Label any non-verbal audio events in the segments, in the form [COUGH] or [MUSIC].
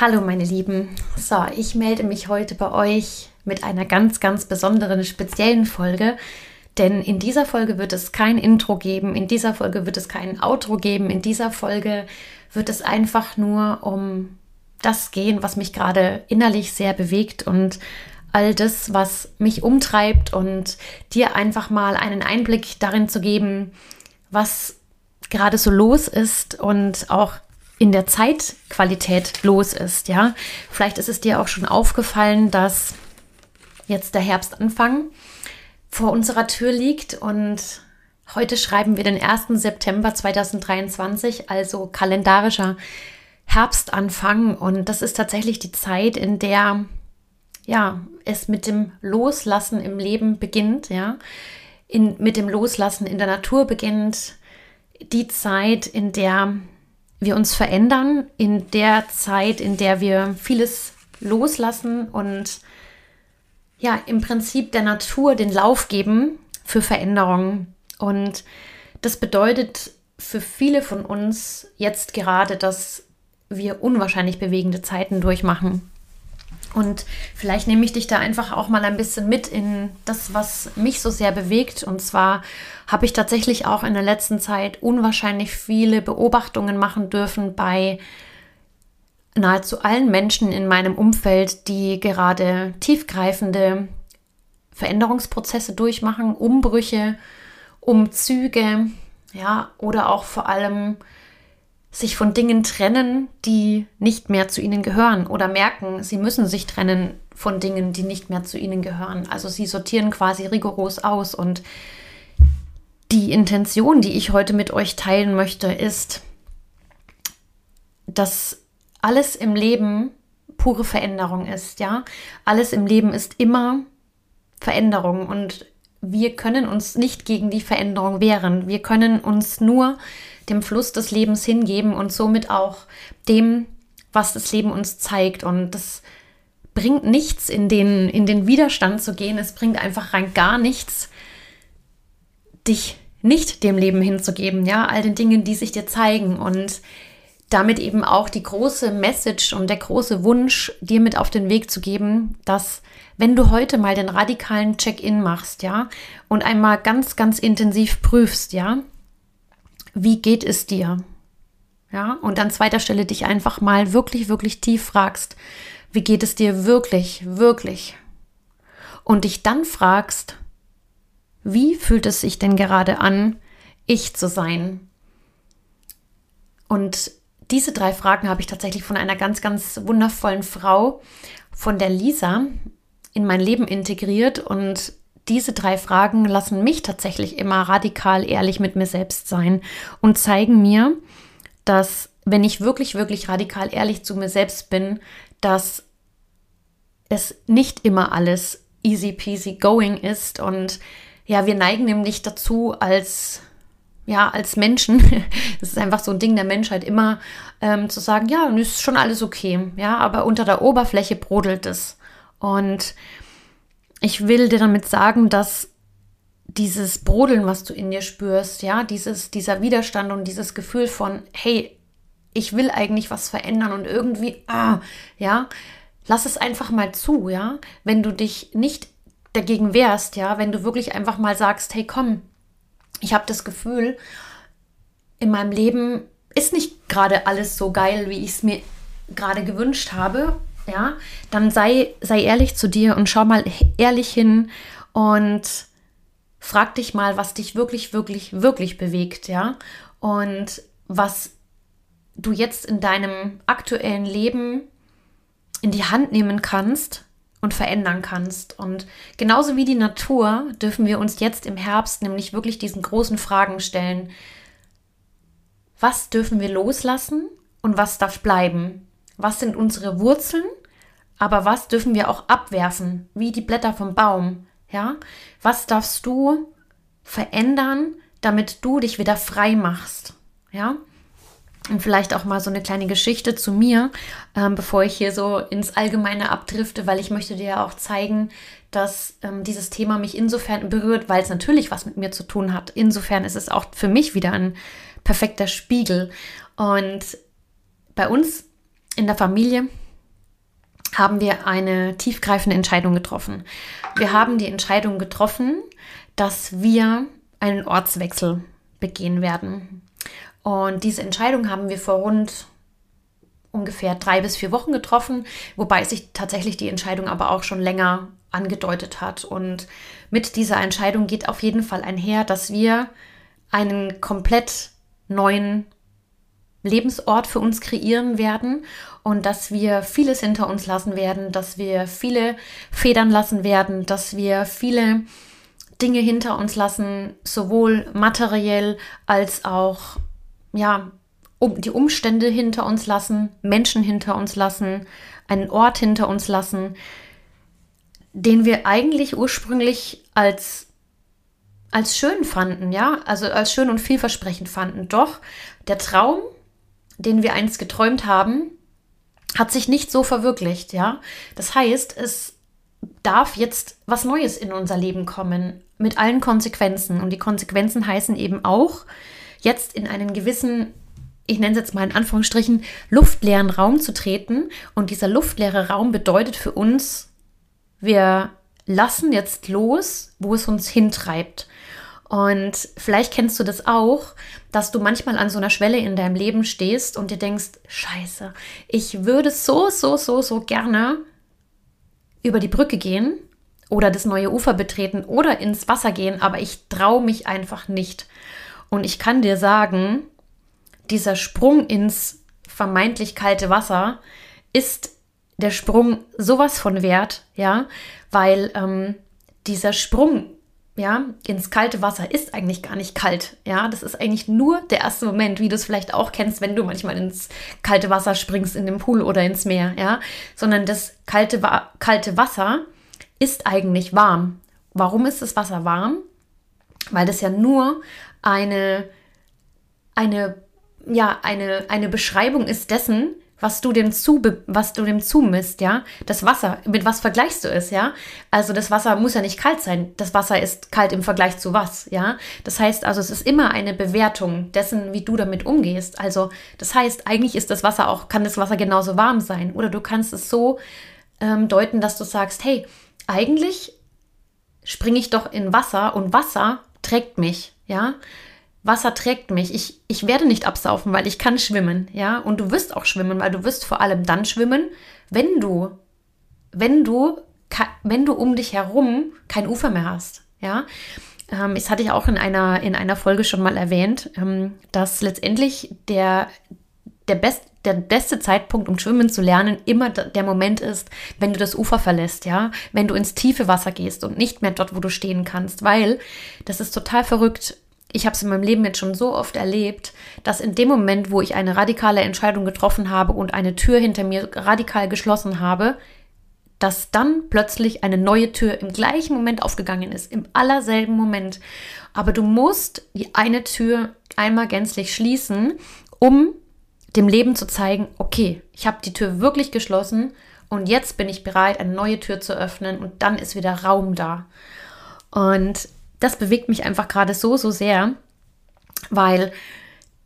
Hallo meine Lieben. So, ich melde mich heute bei euch mit einer ganz, ganz besonderen, speziellen Folge. Denn in dieser Folge wird es kein Intro geben, in dieser Folge wird es kein Outro geben, in dieser Folge wird es einfach nur um das gehen, was mich gerade innerlich sehr bewegt und all das, was mich umtreibt und dir einfach mal einen Einblick darin zu geben, was gerade so los ist und auch in der Zeitqualität los ist, ja. Vielleicht ist es dir auch schon aufgefallen, dass jetzt der Herbstanfang vor unserer Tür liegt und heute schreiben wir den 1. September 2023, also kalendarischer Herbstanfang und das ist tatsächlich die Zeit, in der ja, es mit dem Loslassen im Leben beginnt, ja. In, mit dem Loslassen in der Natur beginnt die Zeit, in der wir uns verändern in der Zeit, in der wir vieles loslassen und ja, im Prinzip der Natur den Lauf geben für Veränderungen. Und das bedeutet für viele von uns jetzt gerade, dass wir unwahrscheinlich bewegende Zeiten durchmachen. Und vielleicht nehme ich dich da einfach auch mal ein bisschen mit in das, was mich so sehr bewegt. Und zwar habe ich tatsächlich auch in der letzten Zeit unwahrscheinlich viele Beobachtungen machen dürfen bei nahezu allen Menschen in meinem Umfeld, die gerade tiefgreifende Veränderungsprozesse durchmachen, Umbrüche, Umzüge, ja, oder auch vor allem sich von Dingen trennen, die nicht mehr zu ihnen gehören oder merken, sie müssen sich trennen von Dingen, die nicht mehr zu ihnen gehören. Also sie sortieren quasi rigoros aus und die Intention, die ich heute mit euch teilen möchte, ist, dass alles im Leben pure Veränderung ist, ja? Alles im Leben ist immer Veränderung und wir können uns nicht gegen die Veränderung wehren. Wir können uns nur dem Fluss des Lebens hingeben und somit auch dem, was das Leben uns zeigt. Und das bringt nichts, in den, in den Widerstand zu gehen. Es bringt einfach rein gar nichts, dich nicht dem Leben hinzugeben, ja, all den Dingen, die sich dir zeigen und damit eben auch die große Message und der große Wunsch, dir mit auf den Weg zu geben, dass wenn du heute mal den radikalen Check-in machst, ja, und einmal ganz, ganz intensiv prüfst, ja, wie geht es dir? Ja, und an zweiter Stelle dich einfach mal wirklich, wirklich tief fragst, wie geht es dir wirklich, wirklich? Und dich dann fragst, wie fühlt es sich denn gerade an, ich zu sein? Und diese drei Fragen habe ich tatsächlich von einer ganz, ganz wundervollen Frau, von der Lisa, in mein Leben integriert und diese drei Fragen lassen mich tatsächlich immer radikal ehrlich mit mir selbst sein und zeigen mir, dass wenn ich wirklich, wirklich radikal ehrlich zu mir selbst bin, dass es nicht immer alles easy peasy going ist und ja, wir neigen nämlich dazu als ja, als Menschen, [LAUGHS] das ist einfach so ein Ding der Menschheit, immer ähm, zu sagen, ja, ist schon alles okay, ja, aber unter der Oberfläche brodelt es. Und ich will dir damit sagen, dass dieses Brodeln, was du in dir spürst, ja, dieses, dieser Widerstand und dieses Gefühl von, hey, ich will eigentlich was verändern und irgendwie, ah, ja, lass es einfach mal zu, ja. Wenn du dich nicht dagegen wehrst, ja, wenn du wirklich einfach mal sagst, hey, komm, ich habe das Gefühl, in meinem Leben ist nicht gerade alles so geil, wie ich es mir gerade gewünscht habe ja, dann sei, sei ehrlich zu dir und schau mal ehrlich hin und frag dich mal, was dich wirklich, wirklich, wirklich bewegt, ja, und was du jetzt in deinem aktuellen Leben in die Hand nehmen kannst und verändern kannst. Und genauso wie die Natur dürfen wir uns jetzt im Herbst nämlich wirklich diesen großen Fragen stellen. Was dürfen wir loslassen und was darf bleiben? Was sind unsere Wurzeln, aber was dürfen wir auch abwerfen, wie die Blätter vom Baum, ja? Was darfst du verändern, damit du dich wieder frei machst, ja? Und vielleicht auch mal so eine kleine Geschichte zu mir, ähm, bevor ich hier so ins Allgemeine abdrifte, weil ich möchte dir ja auch zeigen, dass ähm, dieses Thema mich insofern berührt, weil es natürlich was mit mir zu tun hat. Insofern ist es auch für mich wieder ein perfekter Spiegel. Und bei uns in der Familie haben wir eine tiefgreifende Entscheidung getroffen. Wir haben die Entscheidung getroffen, dass wir einen Ortswechsel begehen werden. Und diese Entscheidung haben wir vor rund ungefähr drei bis vier Wochen getroffen, wobei sich tatsächlich die Entscheidung aber auch schon länger angedeutet hat. Und mit dieser Entscheidung geht auf jeden Fall einher, dass wir einen komplett neuen Lebensort für uns kreieren werden und dass wir vieles hinter uns lassen werden, dass wir viele Federn lassen werden, dass wir viele Dinge hinter uns lassen, sowohl materiell als auch ja, um die Umstände hinter uns lassen, Menschen hinter uns lassen, einen Ort hinter uns lassen, den wir eigentlich ursprünglich als als schön fanden, ja, also als schön und vielversprechend fanden. Doch der Traum, den wir einst geträumt haben, hat sich nicht so verwirklicht, ja. Das heißt, es darf jetzt was Neues in unser Leben kommen, mit allen Konsequenzen. Und die Konsequenzen heißen eben auch, jetzt in einen gewissen, ich nenne es jetzt mal in Anführungsstrichen, luftleeren Raum zu treten. Und dieser luftleere Raum bedeutet für uns, wir lassen jetzt los, wo es uns hintreibt. Und vielleicht kennst du das auch, dass du manchmal an so einer Schwelle in deinem Leben stehst und dir denkst, scheiße, ich würde so, so, so, so gerne über die Brücke gehen oder das neue Ufer betreten oder ins Wasser gehen, aber ich traue mich einfach nicht. Und ich kann dir sagen, dieser Sprung ins vermeintlich kalte Wasser ist der Sprung sowas von wert, ja, weil ähm, dieser Sprung ja, ins kalte Wasser ist eigentlich gar nicht kalt. Ja, das ist eigentlich nur der erste Moment, wie du es vielleicht auch kennst, wenn du manchmal ins kalte Wasser springst, in den Pool oder ins Meer. Ja, sondern das kalte, kalte Wasser ist eigentlich warm. Warum ist das Wasser warm? Weil das ja nur eine, eine, ja, eine, eine Beschreibung ist dessen, was du dem zu, was du dem zumisst, ja. Das Wasser, mit was vergleichst du es, ja? Also das Wasser muss ja nicht kalt sein. Das Wasser ist kalt im Vergleich zu was, ja? Das heißt also, es ist immer eine Bewertung dessen, wie du damit umgehst. Also das heißt, eigentlich ist das Wasser auch, kann das Wasser genauso warm sein. Oder du kannst es so ähm, deuten, dass du sagst, hey, eigentlich springe ich doch in Wasser und Wasser trägt mich, ja. Wasser trägt mich. Ich, ich werde nicht absaufen, weil ich kann schwimmen, ja. Und du wirst auch schwimmen, weil du wirst vor allem dann schwimmen, wenn du, wenn du, wenn du um dich herum kein Ufer mehr hast, ja. Ähm, das hatte ich auch in einer, in einer Folge schon mal erwähnt, ähm, dass letztendlich der, der, best, der beste Zeitpunkt, um schwimmen zu lernen, immer der Moment ist, wenn du das Ufer verlässt, ja, wenn du ins tiefe Wasser gehst und nicht mehr dort, wo du stehen kannst, weil das ist total verrückt ich habe es in meinem Leben jetzt schon so oft erlebt, dass in dem Moment, wo ich eine radikale Entscheidung getroffen habe und eine Tür hinter mir radikal geschlossen habe, dass dann plötzlich eine neue Tür im gleichen Moment aufgegangen ist, im allerselben Moment. Aber du musst die eine Tür einmal gänzlich schließen, um dem Leben zu zeigen, okay, ich habe die Tür wirklich geschlossen und jetzt bin ich bereit, eine neue Tür zu öffnen und dann ist wieder Raum da. Und das bewegt mich einfach gerade so, so sehr, weil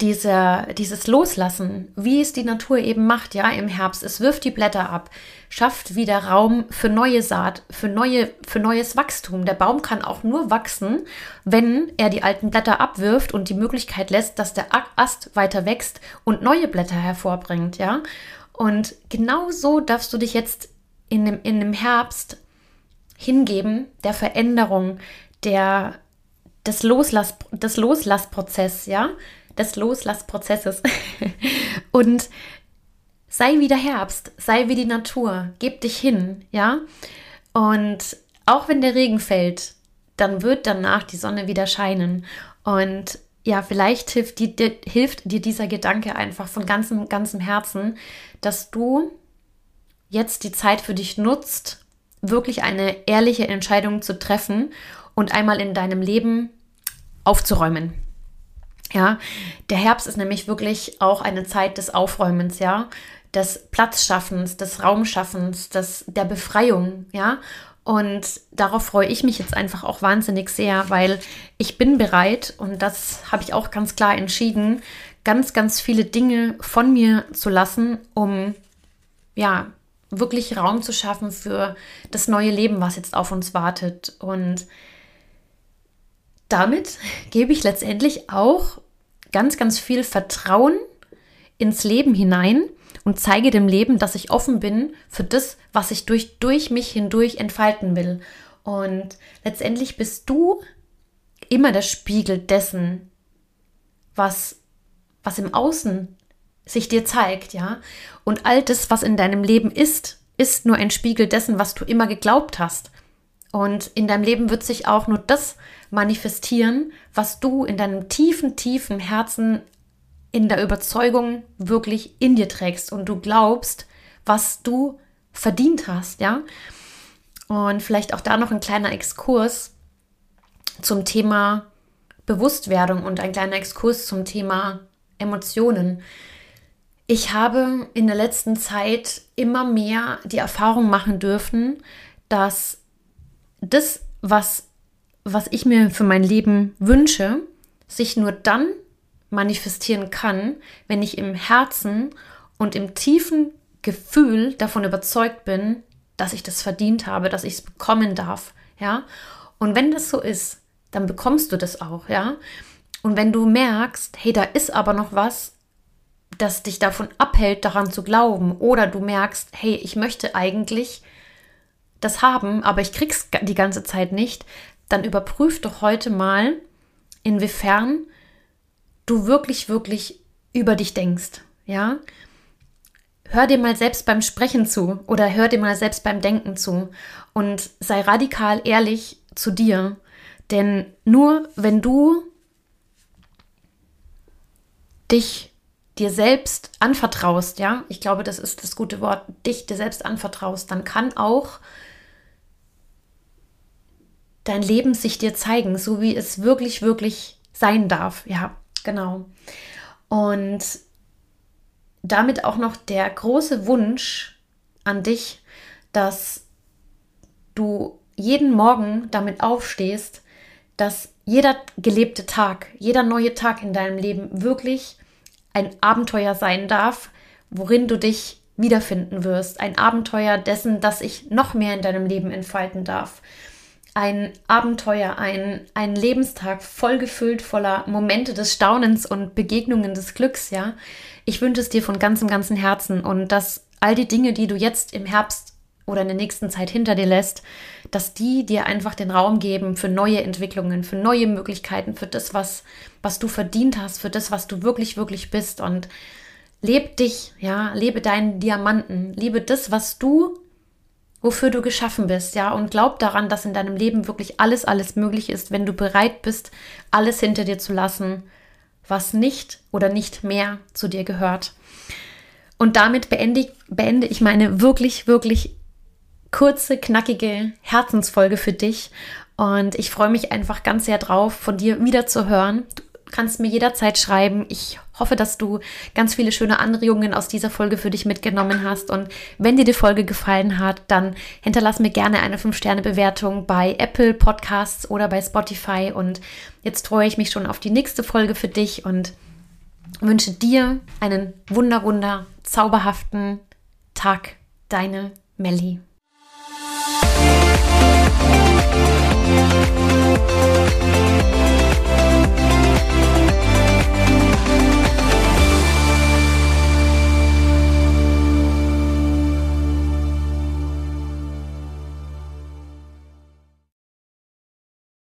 diese, dieses Loslassen, wie es die Natur eben macht, ja, im Herbst, es wirft die Blätter ab, schafft wieder Raum für neue Saat, für, neue, für neues Wachstum. Der Baum kann auch nur wachsen, wenn er die alten Blätter abwirft und die Möglichkeit lässt, dass der Ast weiter wächst und neue Blätter hervorbringt, ja. Und genau so darfst du dich jetzt in dem, in dem Herbst hingeben, der Veränderung, der, des, Loslass, des Loslassprozess, ja, des Loslassprozesses. [LAUGHS] und sei wie der Herbst, sei wie die Natur, gib dich hin, ja. Und auch wenn der Regen fällt, dann wird danach die Sonne wieder scheinen. Und ja, vielleicht hilft, die, die, hilft dir dieser Gedanke einfach von ganzem, ganzem Herzen, dass du jetzt die Zeit für dich nutzt, wirklich eine ehrliche Entscheidung zu treffen und einmal in deinem Leben aufzuräumen. Ja, der Herbst ist nämlich wirklich auch eine Zeit des Aufräumens, ja, des Platzschaffens, des Raumschaffens, des, der Befreiung, ja. Und darauf freue ich mich jetzt einfach auch wahnsinnig sehr, weil ich bin bereit, und das habe ich auch ganz klar entschieden, ganz, ganz viele Dinge von mir zu lassen, um ja, wirklich Raum zu schaffen für das neue Leben, was jetzt auf uns wartet. Und damit gebe ich letztendlich auch ganz, ganz viel Vertrauen ins Leben hinein und zeige dem Leben, dass ich offen bin für das, was ich durch, durch mich hindurch entfalten will. Und letztendlich bist du immer der Spiegel dessen, was, was im Außen sich dir zeigt, ja. Und all das, was in deinem Leben ist, ist nur ein Spiegel dessen, was du immer geglaubt hast. Und in deinem Leben wird sich auch nur das manifestieren, was du in deinem tiefen, tiefen Herzen in der Überzeugung wirklich in dir trägst und du glaubst, was du verdient hast, ja. Und vielleicht auch da noch ein kleiner Exkurs zum Thema Bewusstwerdung und ein kleiner Exkurs zum Thema Emotionen. Ich habe in der letzten Zeit immer mehr die Erfahrung machen dürfen, dass das, was, was ich mir für mein Leben wünsche, sich nur dann manifestieren kann, wenn ich im Herzen und im tiefen Gefühl davon überzeugt bin, dass ich das verdient habe, dass ich es bekommen darf, ja? Und wenn das so ist, dann bekommst du das auch, ja? Und wenn du merkst, hey, da ist aber noch was, das dich davon abhält, daran zu glauben, oder du merkst, hey, ich möchte eigentlich das haben, aber ich krieg's die ganze Zeit nicht, dann überprüf doch heute mal, inwiefern du wirklich, wirklich über dich denkst. Ja? Hör dir mal selbst beim Sprechen zu oder hör dir mal selbst beim Denken zu und sei radikal ehrlich zu dir. Denn nur wenn du dich dir selbst anvertraust, ja, ich glaube, das ist das gute Wort, dich dir selbst anvertraust, dann kann auch dein Leben sich dir zeigen, so wie es wirklich, wirklich sein darf. Ja, Genau. Und damit auch noch der große Wunsch an dich, dass du jeden Morgen damit aufstehst, dass jeder gelebte Tag, jeder neue Tag in deinem Leben wirklich ein Abenteuer sein darf, worin du dich wiederfinden wirst. Ein Abenteuer dessen, dass ich noch mehr in deinem Leben entfalten darf ein Abenteuer, ein, ein Lebenstag vollgefüllt voller Momente des Staunens und Begegnungen des Glücks, ja. Ich wünsche es dir von ganzem, ganzem Herzen und dass all die Dinge, die du jetzt im Herbst oder in der nächsten Zeit hinter dir lässt, dass die dir einfach den Raum geben für neue Entwicklungen, für neue Möglichkeiten, für das, was, was du verdient hast, für das, was du wirklich, wirklich bist und lebe dich, ja, lebe deinen Diamanten, liebe das, was du wofür du geschaffen bist, ja, und glaub daran, dass in deinem Leben wirklich alles, alles möglich ist, wenn du bereit bist, alles hinter dir zu lassen, was nicht oder nicht mehr zu dir gehört. Und damit beende ich, beende ich meine wirklich, wirklich kurze, knackige Herzensfolge für dich. Und ich freue mich einfach ganz sehr drauf, von dir wieder zu hören kannst mir jederzeit schreiben. Ich hoffe, dass du ganz viele schöne Anregungen aus dieser Folge für dich mitgenommen hast. Und wenn dir die Folge gefallen hat, dann hinterlass mir gerne eine 5-Sterne-Bewertung bei Apple Podcasts oder bei Spotify. Und jetzt freue ich mich schon auf die nächste Folge für dich und wünsche dir einen wunder, wunder, zauberhaften Tag. Deine Melli.